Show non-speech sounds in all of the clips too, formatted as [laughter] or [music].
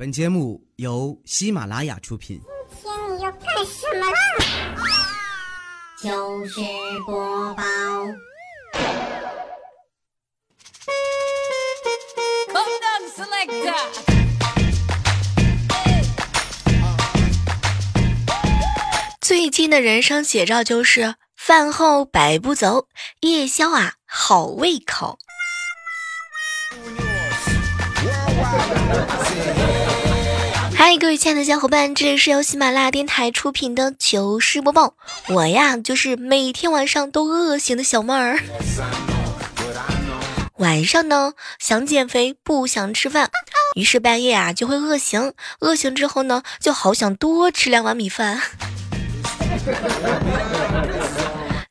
本节目由喜马拉雅出品。今天你要干什么啦？就是播报。最近的人生写照就是饭后百步走，夜宵啊好胃口。各位亲爱的小伙伴，这里是由喜马拉雅电台出品的糗事播报。我呀，就是每天晚上都饿醒的小妹儿。晚上呢，想减肥不想吃饭，于是半夜啊就会饿醒，饿醒之后呢，就好想多吃两碗米饭。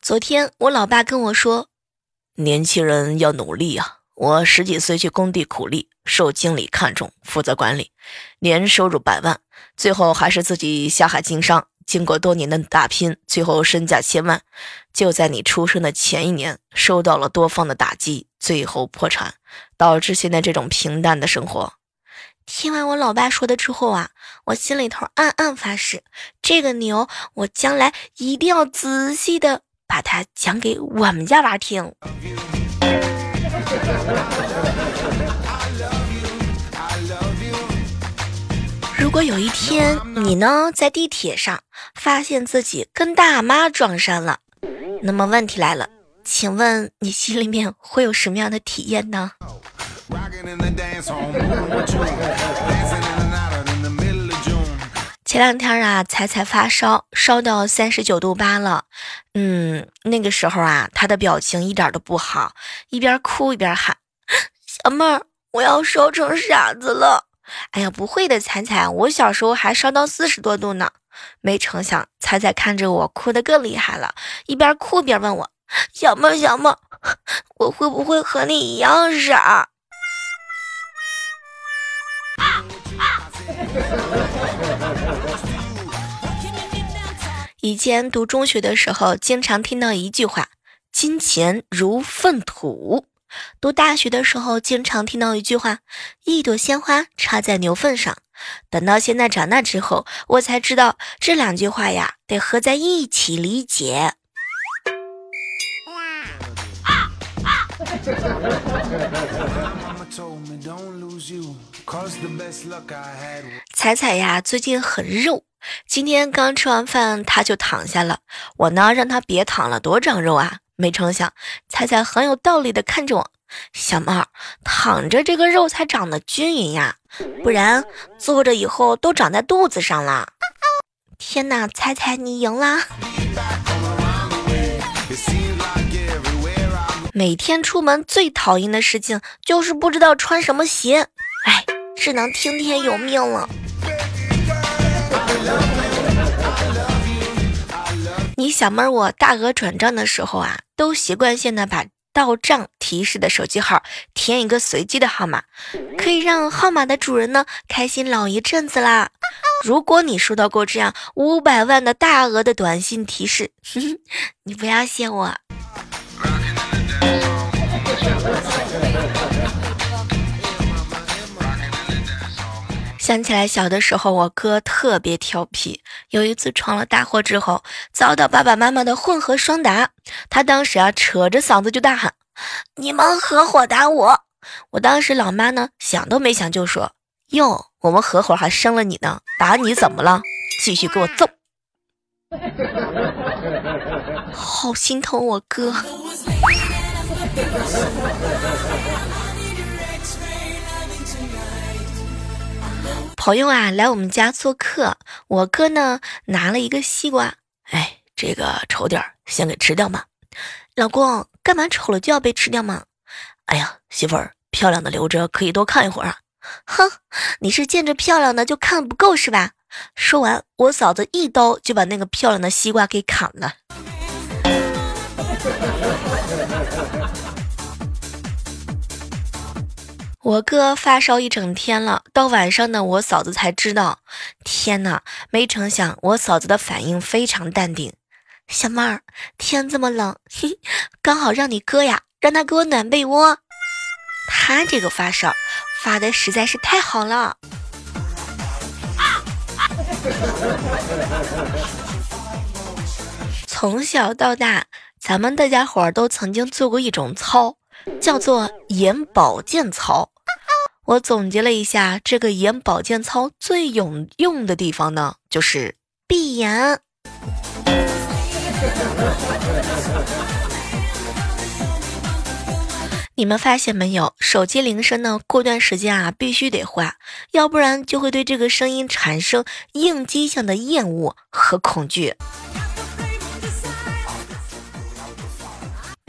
昨天我老爸跟我说，年轻人要努力啊。我十几岁去工地苦力，受经理看中，负责管理，年收入百万，最后还是自己下海经商。经过多年的打拼，最后身价千万。就在你出生的前一年，受到了多方的打击，最后破产，导致现在这种平淡的生活。听完我老爸说的之后啊，我心里头暗暗发誓，这个牛我将来一定要仔细的把它讲给我们家娃听。如果有一天你呢在地铁上发现自己跟大妈撞衫了，那么问题来了，请问你心里面会有什么样的体验呢？前两天啊，彩彩发烧，烧到三十九度八了。嗯，那个时候啊，她的表情一点都不好，一边哭一边喊：“小妹儿，我要烧成傻子了！”哎呀，不会的，彩彩，我小时候还烧到四十多度呢。没成想，彩彩看着我哭得更厉害了，一边哭边问我：“小妹儿，小妹儿，我会不会和你一样傻？”以前读中学的时候，经常听到一句话：“金钱如粪土。”读大学的时候，经常听到一句话：“一朵鲜花插在牛粪上。”等到现在长大之后，我才知道这两句话呀，得合在一起理解。[laughs] 彩彩呀，最近很肉。今天刚吃完饭，他就躺下了。我呢，让他别躺了，多长肉啊！没成想，彩彩很有道理的看着我：“小猫，躺着这个肉才长得均匀呀，不然坐着以后都长在肚子上了。”天哪，猜猜你赢啦！每天出门最讨厌的事情就是不知道穿什么鞋，哎，只能听天由命了。你小妹儿，我大额转账的时候啊，都习惯性的把到账提示的手机号填一个随机的号码，可以让号码的主人呢开心老一阵子啦。如果你收到过这样五百万的大额的短信提示，[laughs] 你不要谢我。想起来小的时候，我哥特别调皮。有一次闯了大祸之后，遭到爸爸妈妈的混合双打。他当时啊，扯着嗓子就大喊：“你们合伙打我！”我当时老妈呢，想都没想就说：“哟，我们合伙还生了你呢，打你怎么了？继续给我揍！”好心疼我哥。朋友啊，来我们家做客，我哥呢拿了一个西瓜，哎，这个丑点儿，先给吃掉吧。老公，干嘛丑了就要被吃掉吗？哎呀，媳妇儿，漂亮的留着可以多看一会儿啊。哼，你是见着漂亮的就看不够是吧？说完，我嫂子一刀就把那个漂亮的西瓜给砍了。我哥发烧一整天了，到晚上呢，我嫂子才知道。天哪，没成想我嫂子的反应非常淡定。小妹儿，天这么冷，嘿，刚好让你哥呀，让他给我暖被窝。他这个发烧发的实在是太好了。从小到大，咱们大家伙都曾经做过一种操，叫做眼保健操。我总结了一下，这个眼保健操最有用的地方呢，就是闭眼。[laughs] 你们发现没有？手机铃声呢？过段时间啊，必须得换，要不然就会对这个声音产生应激性的厌恶和恐惧。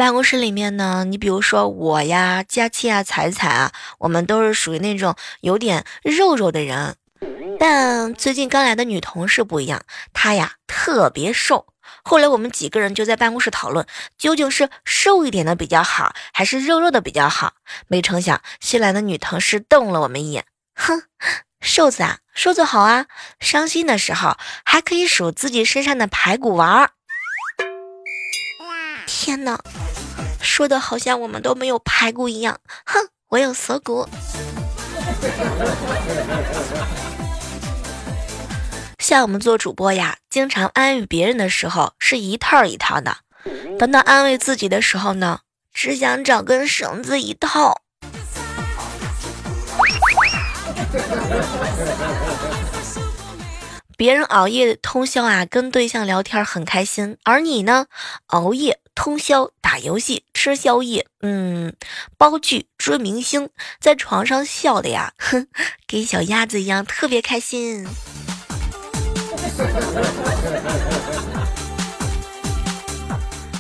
办公室里面呢，你比如说我呀、佳期啊、彩彩啊，我们都是属于那种有点肉肉的人。但最近刚来的女同事不一样，她呀特别瘦。后来我们几个人就在办公室讨论，究竟是瘦一点的比较好，还是肉肉的比较好？没成想，新来的女同事瞪了我们一眼，哼，瘦子啊，瘦子好啊，伤心的时候还可以数自己身上的排骨玩儿。天哪，说的好像我们都没有排骨一样，哼，我有锁骨。像我们做主播呀，经常安慰别人的时候是一套一套的，等到安慰自己的时候呢，只想找根绳子一套。[laughs] 别人熬夜通宵啊，跟对象聊天很开心，而你呢，熬夜通宵打游戏、吃宵夜，嗯，煲剧、追明星，在床上笑的呀，哼，[laughs] 跟小鸭子一样，特别开心。[laughs]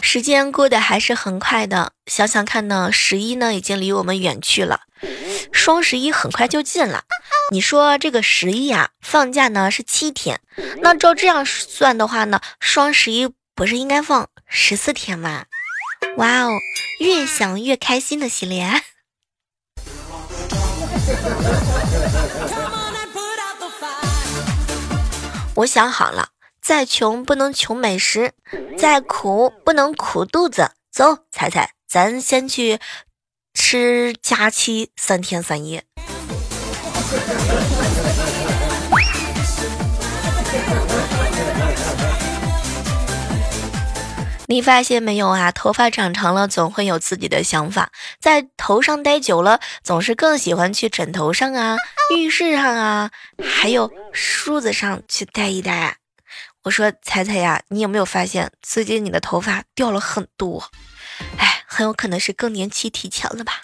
时间过得还是很快的，想想看呢，十一呢已经离我们远去了，双十一很快就近了。你说这个十一呀，放假呢是七天，那照这样算的话呢，双十一不是应该放十四天吗？哇哦，越想越开心的系列。[laughs] 我想好了，再穷不能穷美食，再苦不能苦肚子。走，彩彩，咱先去吃假期三天三夜。你发现没有啊？头发长长了，总会有自己的想法，在头上待久了，总是更喜欢去枕头上啊、浴室上啊，还有梳子上去戴一戴。我说彩彩呀，你有没有发现最近你的头发掉了很多？哎，很有可能是更年期提前了吧。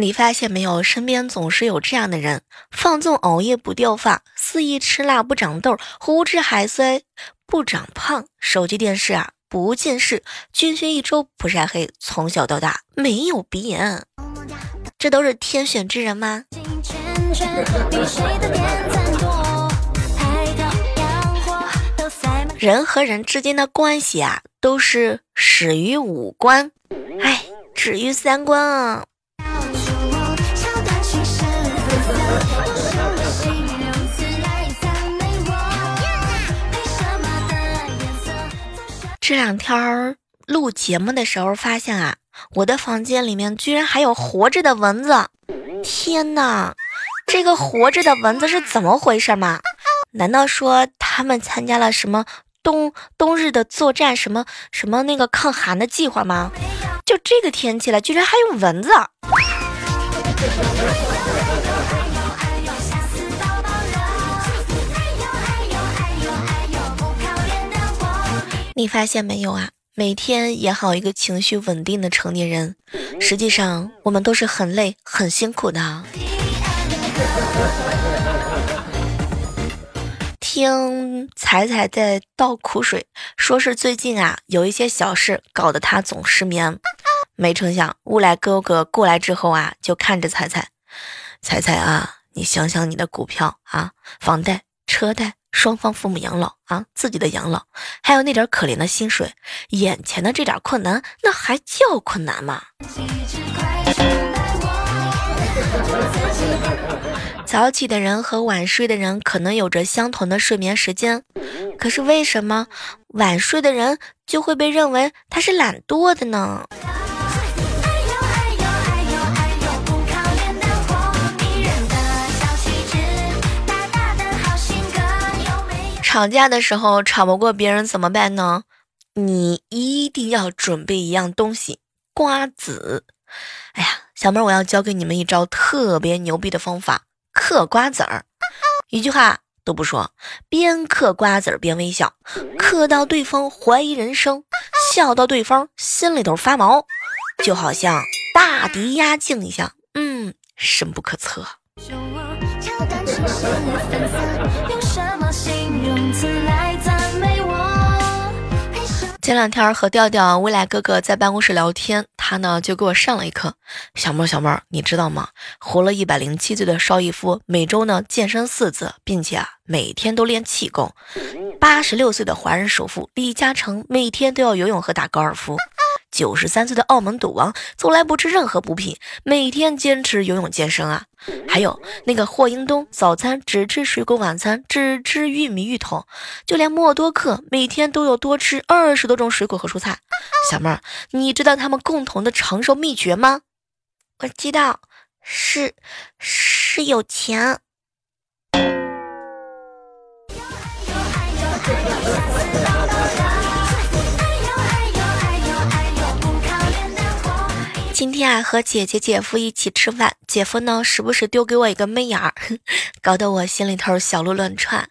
你发现没有，身边总是有这样的人：放纵熬夜不掉发，肆意吃辣不长痘，胡吃海塞不长胖，手机电视啊不近视，军训一周不晒黑，从小到大没有鼻炎，这都是天选之人吗？[laughs] 人和人之间的关系啊，都是始于五官，哎，止于三观啊。这两天录节目的时候，发现啊，我的房间里面居然还有活着的蚊子！天哪，这个活着的蚊子是怎么回事嘛？难道说他们参加了什么冬冬日的作战，什么什么那个抗寒的计划吗？就这个天气了，居然还有蚊子！你发现没有啊？每天演好一个情绪稳定的成年人，实际上我们都是很累、很辛苦的。听彩彩在倒苦水，说是最近啊有一些小事搞得她总失眠。没成想，乌来哥哥过来之后啊，就看着彩彩，彩彩啊，你想想你的股票啊，房贷、车贷。双方父母养老啊，自己的养老，还有那点可怜的薪水，眼前的这点困难，那还叫困难吗？[laughs] 早起的人和晚睡的人可能有着相同的睡眠时间，可是为什么晚睡的人就会被认为他是懒惰的呢？吵架的时候吵不过别人怎么办呢？你一定要准备一样东西，瓜子。哎呀，小妹儿，我要教给你们一招特别牛逼的方法，嗑瓜子儿。一句话都不说，边嗑瓜子儿边微笑，嗑到对方怀疑人生，笑到对方心里头发毛，就好像大敌压境一样，嗯，深不可测。用什么心前两天和调调、未来哥哥在办公室聊天，他呢就给我上了一课。小妹儿，小妹儿，你知道吗？活了一百零七岁的邵逸夫，每周呢健身四次，并且啊每天都练气功。八十六岁的华人首富李嘉诚，每天都要游泳和打高尔夫。九十三岁的澳门赌王从来不吃任何补品，每天坚持游泳健身啊！还有那个霍英东，早餐只吃水果，晚餐只吃玉米、芋头，就连默多克每天都有多吃二十多种水果和蔬菜。小妹儿，你知道他们共同的长寿秘诀吗？我知道，是是有钱。今天啊，和姐姐、姐夫一起吃饭，姐夫呢时不时丢给我一个媚眼儿，[laughs] 搞得我心里头小鹿乱窜。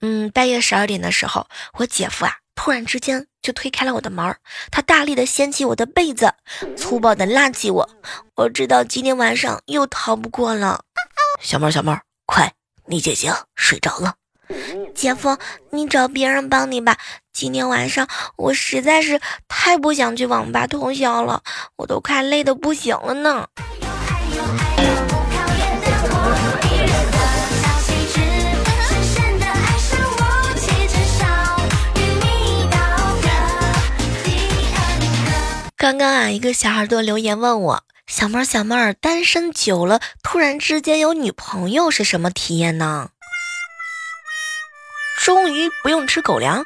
嗯，半夜十二点的时候，我姐夫啊突然之间就推开了我的门，他大力的掀起我的被子，粗暴的拉起我。我知道今天晚上又逃不过了。小妹儿，小妹儿，快，你姐姐睡着了。姐夫，你找别人帮你吧。今天晚上我实在是太不想去网吧通宵了，我都快累得不行了呢。刚刚啊，一个小耳朵留言问我：“小妹儿，小妹儿，单身久了，突然之间有女朋友是什么体验呢？”终于不用吃狗粮，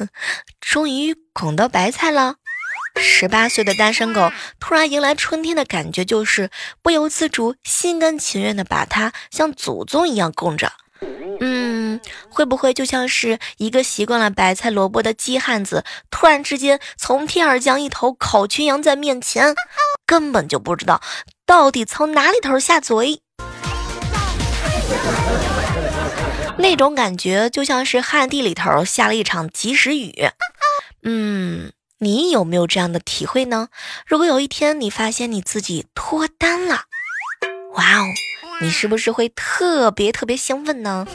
[laughs] 终于拱到白菜了。十八岁的单身狗突然迎来春天的感觉，就是不由自主、心甘情愿的把它像祖宗一样供着。嗯，会不会就像是一个习惯了白菜萝卜的鸡汉子，突然之间从天而降一头烤全羊在面前，根本就不知道到底从哪里头下嘴。那种感觉就像是旱地里头下了一场及时雨。嗯，你有没有这样的体会呢？如果有一天你发现你自己脱单了，哇哦，你是不是会特别特别兴奋呢？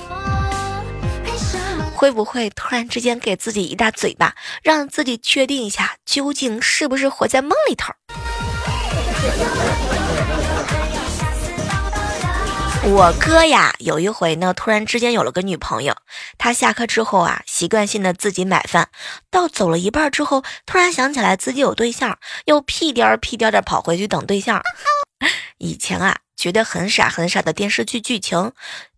会不会突然之间给自己一大嘴巴，让自己确定一下究竟是不是活在梦里头？我哥呀，有一回呢，突然之间有了个女朋友。他下课之后啊，习惯性的自己买饭，到走了一半之后，突然想起来自己有对象，又屁颠儿屁颠儿的跑回去等对象。以前啊，觉得很傻很傻的电视剧剧情，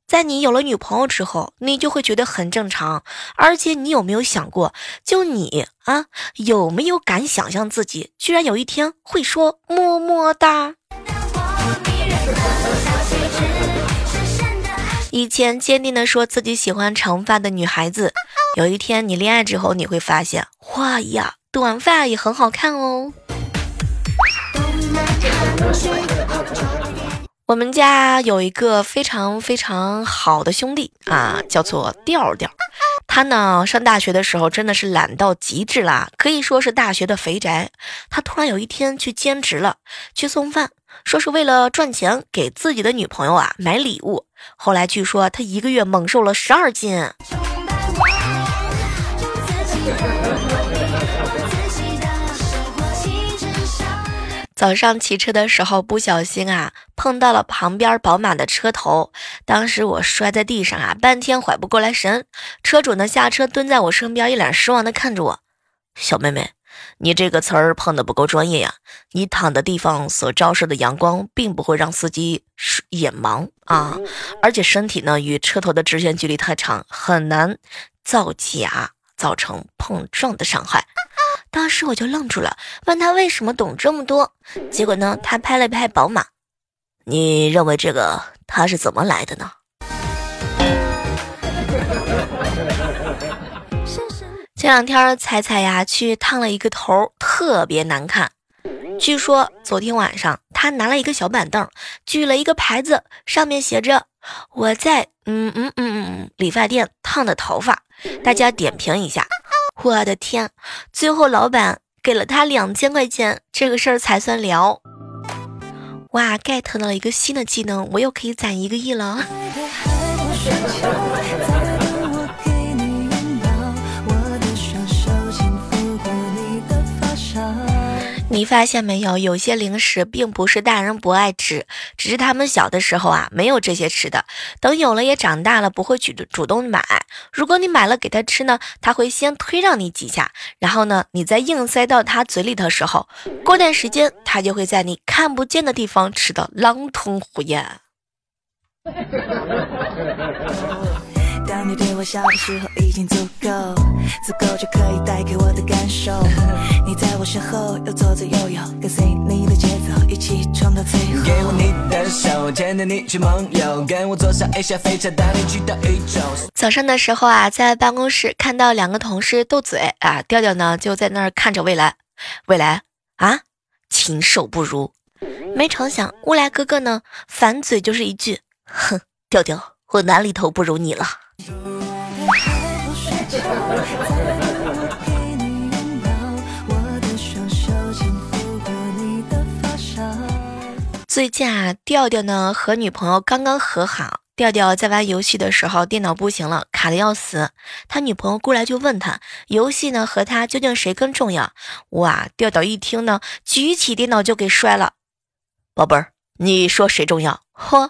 在你有了女朋友之后，你就会觉得很正常。而且你有没有想过，就你啊，有没有敢想象自己居然有一天会说么么哒？以前坚定的说自己喜欢长发的女孩子，有一天你恋爱之后，你会发现，哇呀，短发也很好看哦。我们家有一个非常非常好的兄弟啊，叫做调调。他呢，上大学的时候真的是懒到极致啦，可以说是大学的肥宅。他突然有一天去兼职了，去送饭。说是为了赚钱给自己的女朋友啊买礼物，后来据说他一个月猛瘦了十二斤。早上骑车的时候不小心啊碰到了旁边宝马的车头，当时我摔在地上啊半天缓不过来神，车主呢下车蹲在我身边一脸失望的看着我，小妹妹。你这个词儿碰的不够专业呀！你躺的地方所照射的阳光，并不会让司机眼盲啊，而且身体呢与车头的直线距离太长，很难造假，造成碰撞的伤害。当时我就愣住了，问他为什么懂这么多，结果呢，他拍了拍宝马，你认为这个他是怎么来的呢？前两天彩彩呀去烫了一个头，特别难看。据说昨天晚上她拿了一个小板凳，举了一个牌子，上面写着“我在嗯嗯嗯嗯理发店烫的头发”，大家点评一下。我的天，最后老板给了他两千块钱，这个事儿才算了。哇，get 到了一个新的技能，我又可以攒一个亿了。你发现没有？有些零食并不是大人不爱吃，只是他们小的时候啊没有这些吃的。等有了也长大了，不会去主动买。如果你买了给他吃呢，他会先推让你几下，然后呢，你再硬塞到他嘴里的时候，过段时间他就会在你看不见的地方吃的狼吞虎咽。[laughs] 当你对我笑的时候已经足够足够就可以带给我的感受。[laughs] 你在我身后又左左右右跟随你的节奏一起冲到最后。给我你的手牵着你去梦游跟我坐上一下飞车带你去到宇宙。早上的时候啊在办公室看到两个同事斗嘴啊调调呢就在那儿看着未来。未来啊禽兽不如。没成想未来哥哥呢反嘴就是一句哼调调我哪里头不如你了 [laughs] 最近啊，调调呢和女朋友刚刚和好。调调在玩游戏的时候，电脑不行了，卡的要死。他女朋友过来就问他，游戏呢和他究竟谁更重要？哇，调调一听呢，举起电脑就给摔了。宝贝儿，你说谁重要？嚯！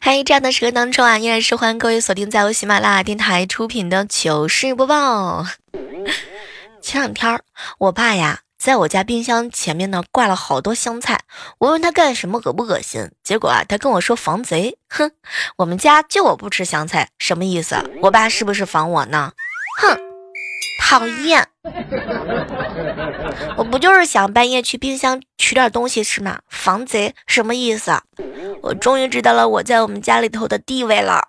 嗨，这样的时刻当中啊，依然是欢迎各位锁定在由喜马拉雅电台出品的糗事播报。前两天我爸呀，在我家冰箱前面呢挂了好多香菜，我问他干什么，恶不恶心？结果啊，他跟我说防贼。哼，我们家就我不吃香菜，什么意思？我爸是不是防我呢？哼。讨厌！[laughs] 我不就是想半夜去冰箱取点东西吃吗？防贼什么意思？我终于知道了我在我们家里头的地位了。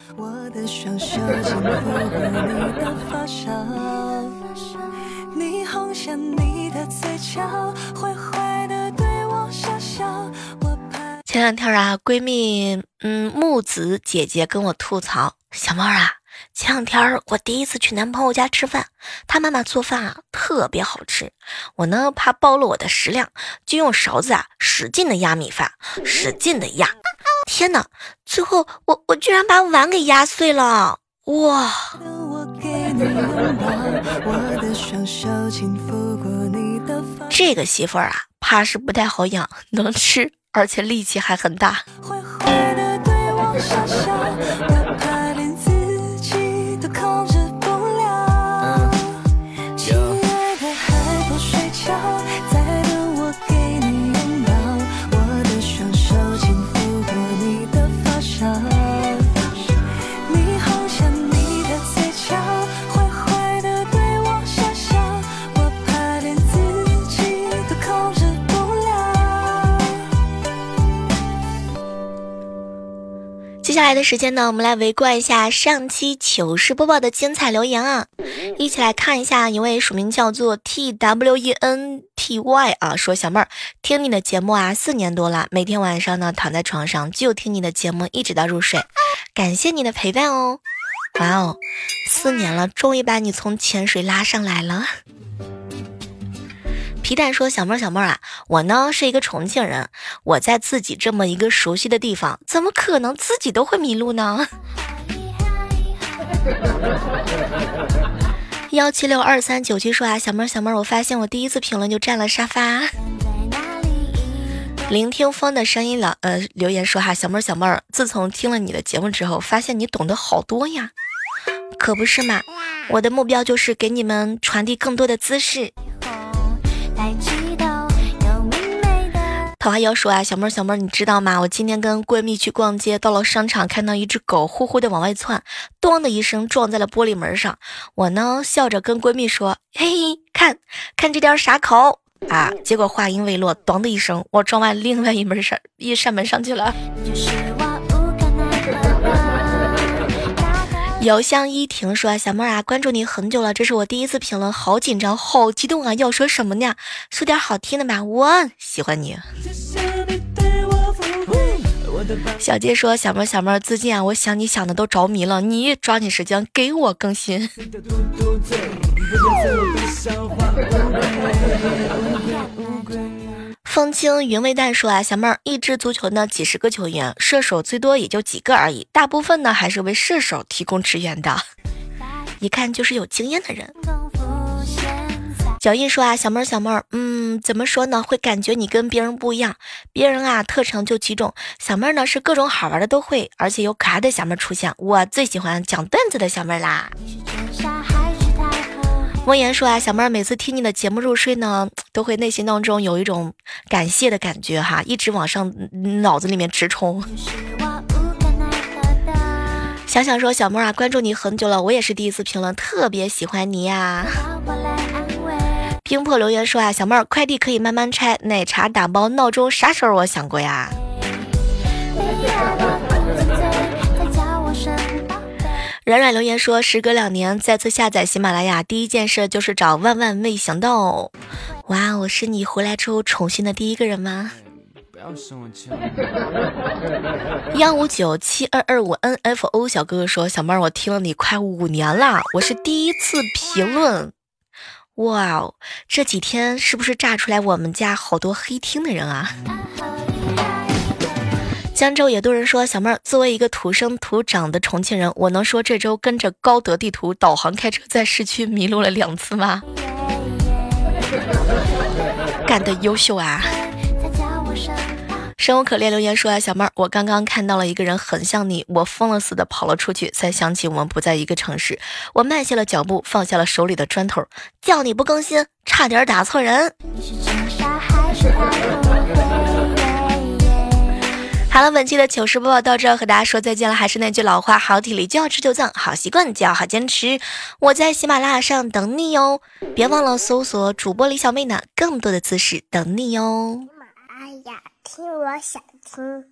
前两天啊，闺蜜嗯木子姐姐跟我吐槽，小猫啊。前两天我第一次去男朋友家吃饭，他妈妈做饭啊特别好吃。我呢怕暴露我的食量，就用勺子啊使劲的压米饭，使劲的压。天哪！最后我我居然把碗给压碎了！哇！这个媳妇儿啊，怕是不太好养，能吃而且力气还很大。接下来的时间呢，我们来围观一下上期糗事播报的精彩留言啊！一起来看一下一位署名叫做 T W E N T Y 啊，说小妹儿听你的节目啊，四年多了，每天晚上呢躺在床上就听你的节目，一直到入睡，感谢你的陪伴哦！哇哦，四年了，终于把你从潜水拉上来了。皮蛋说：“小妹儿，小妹儿啊，我呢是一个重庆人，我在自己这么一个熟悉的地方，怎么可能自己都会迷路呢？” [laughs] 幺七六二三九七说啊，小妹儿，小妹儿，我发现我第一次评论就占了沙发。聆听风的声音了，呃，留言说哈，小妹儿，小妹儿，自从听了你的节目之后，发现你懂得好多呀。可不是嘛，我的目标就是给你们传递更多的姿势。桃花妖说啊，小妹儿小妹儿，你知道吗？我今天跟闺蜜去逛街，到了商场，看到一只狗呼呼的往外窜，咚的一声撞在了玻璃门上。我呢笑着跟闺蜜说：“嘿嘿，看看这点傻口啊！”结果话音未落，咚的一声，我撞完另外一门上一扇门上去了。就是我遥香依婷说：“小妹儿啊，关注你很久了，这是我第一次评论，好紧张，好激动啊！要说什么呢？说点好听的吧，我喜欢你。”小杰说：“小妹儿，小妹儿，最近啊，我想你想的都着迷了，你抓紧时间给我更新。”风清云未淡说啊，小妹儿，一支足球呢几十个球员，射手最多也就几个而已，大部分呢还是为射手提供支援的，[laughs] 一看就是有经验的人。脚印说啊，小妹儿，小妹儿，嗯，怎么说呢？会感觉你跟别人不一样，别人啊特长就几种，小妹儿呢是各种好玩的都会，而且有可爱的小妹儿出现，我最喜欢讲段子的小妹儿啦。莫言说啊，小妹儿每次听你的节目入睡呢，[tsk] 都会内心当中有一种感谢的感觉哈，一直往上脑子里面直冲。想想说，小妹儿啊，关注你很久了，我也是第一次评论，特别喜欢你呀。[laughs] 冰破留言说啊，小妹儿快递可以慢慢拆，奶茶打包，闹钟啥时候我想过呀？软软留言说：“时隔两年再次下载喜马拉雅，第一件事就是找万万没想到。哇，我是你回来之后宠幸的第一个人吗？”幺五九七二二五 N F O 小哥哥说：“小妹儿，我听了你快五年了，我是第一次评论。哇哦，这几天是不是炸出来我们家好多黑听的人啊？”江州野渡人说：“小妹儿，作为一个土生土长的重庆人，我能说这周跟着高德地图导航开车在市区迷路了两次吗？干得优秀啊！”生无可恋留言说：“啊，小妹儿，我刚刚看到了一个人很像你，我疯了似的跑了出去，才想起我们不在一个城市。我慢下了脚步，放下了手里的砖头，叫你不更新，差点打错人。”你是沙还是大好了，本期的糗事播报到这，和大家说再见了。还是那句老话，好体力就要持久战，好习惯就要好坚持。我在喜马拉雅上等你哟，别忘了搜索主播李小妹呢，更多的姿势等你哟。喜马拉雅听，我想听。